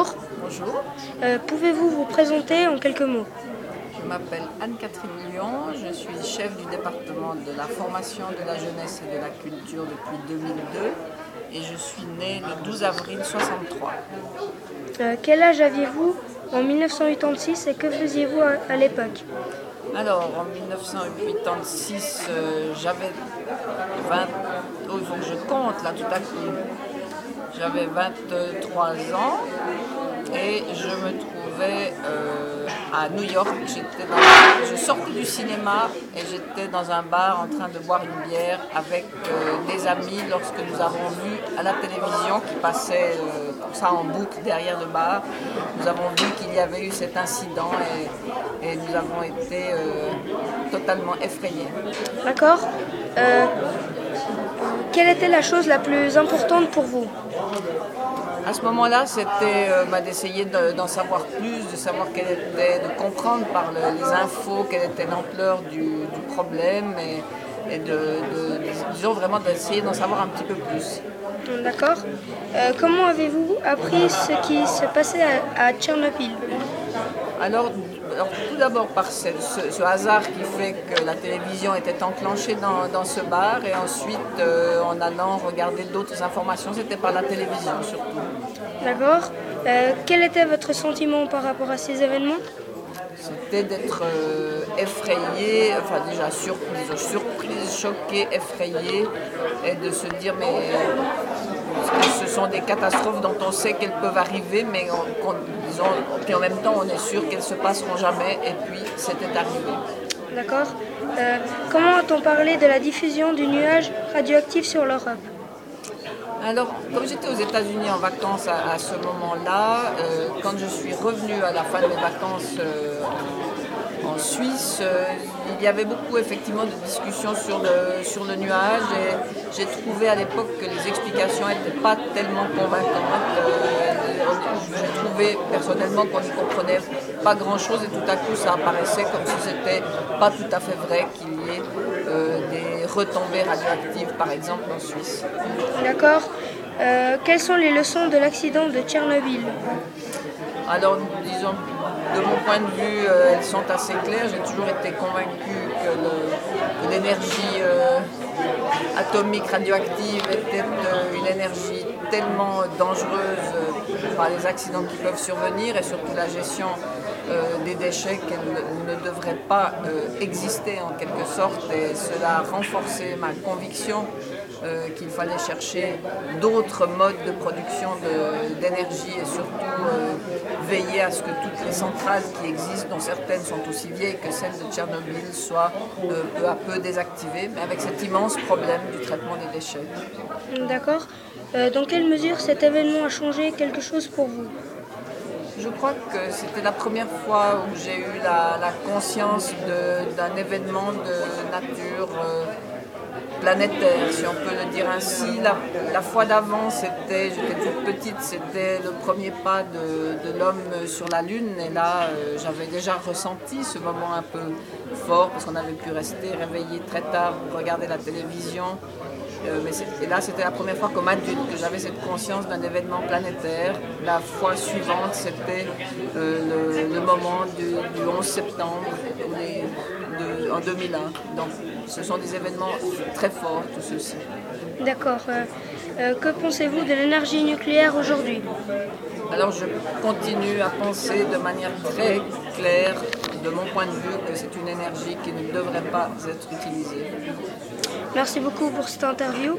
Bonjour. Bonjour, Euh, Pouvez-vous vous présenter en quelques mots? Je m'appelle Anne-Catherine Lyon, je suis chef du département de la formation de la jeunesse et de la culture depuis 2002 et je suis née le 12 avril 63. Euh, Quel âge aviez-vous en 1986 et que faisiez-vous à, à l'époque? Alors en 1986, euh, j'avais 20... Oh, il faut que je compte là tout à coup. J'avais 23 ans et je me trouvais euh, à New York. Dans- je sortais du cinéma et j'étais dans un bar en train de boire une bière avec euh, des amis lorsque nous avons vu à la télévision qui passait euh, comme ça en boucle derrière le bar. Nous avons vu qu'il y avait eu cet incident et, nous avons été euh, totalement effrayés. D'accord. Quelle était la chose la plus importante pour vous? À ce moment-là, c'était euh, bah, d'essayer de- d'en savoir plus, de savoir quelle était, de comprendre par le- les infos quelle était l'ampleur du, du problème et, et de, de- disons vraiment d'essayer d'en savoir un petit peu plus. D'accord. Euh, comment avez-vous appris ce qui se passait à, à Tchernobyl? Alors, alors, tout d'abord par ce, ce- ce hasard qui fait que la télévision était enclenchée dans, dans ce bar et ensuite euh, en allant regarder d'autres informations, c'était par la télévision surtout. D'accord. Euh, quel était votre sentiment par rapport à ces événements? C'était d'être euh, effrayé, enfin déjà sur, disons, surprise, choqué, effrayé, et de se dire mais ce sont des catastrophes dont on sait qu'elles peuvent arriver, mais on- disons, puis en même temps on est sûr qu'elles se passeront jamais, et puis c'était arrivé. D'accord. Euh, comment a-t-on parlé de la diffusion du nuage radioactif sur l'Europe? Alors, comme j'étais aux États-Unis en vacances à, à ce moment-là, euh, quand je suis revenue à la fin de mes vacances euh, en, Suisse, euh, il y avait beaucoup effectivement de discussions sur le, sur le nuage et j'ai trouvé à l'époque que les explications n'étaient pas tellement convaincantes. Euh, j'ai trouvé personnellement qu'on n'y comprenait pas grand-chose et tout à coup ça apparaissait comme si c'était pas tout à fait vrai qu'il y ait euh, des retombées radioactives par exemple en Suisse. D'accord. Quelles sont les leçons de l'accident de Tchernobyl? Alors, disons, de mon point de vue, euh, elles sont assez claires. J'ai toujours été convaincue que l'énergie euh, atomique radioactive était euh, une énergie tellement dangereuse par les accidents qui peuvent survenir et surtout la gestion des déchets qu'elle ne, devrait pas exister en quelque sorte. Et cela a renforcé ma conviction qu'il fallait chercher d'autres modes de production d'énergie et surtout veiller à ce que toutes les centrales qui existent, dont certaines sont aussi vieilles que celles de Tchernobyl, soient euh, peu à peu désactivées, mais avec cet immense problème du traitement des déchets. D'accord. Euh, dans quelle mesure cet événement a changé quelque chose pour vous? Je crois que c'était la première fois où j'ai eu la, la conscience d'un événement de nature euh, planétaire, si on peut le dire ainsi. La, fois d'avant, c'était, j'étais toute petite, c'était le premier pas de, l'homme sur la Lune. Et là, euh, j'avais déjà ressenti ce moment un peu fort parce qu'on avait pu rester réveillé très tard pour regarder la télévision. Euh, mais et là, c'était la première fois comme adulte que j'avais cette conscience d'un événement planétaire. La fois suivante, c'était euh, le, moment du, du 11 septembre de- en 2001. Donc, ce sont des événements très forts, tout ceci. D'accord. Euh, euh, que pensez-vous de l'énergie nucléaire aujourd'hui? Alors, je continue à penser de manière très claire, de mon point de vue, que c'est une énergie qui ne devrait pas être utilisée. Merci beaucoup pour cette interview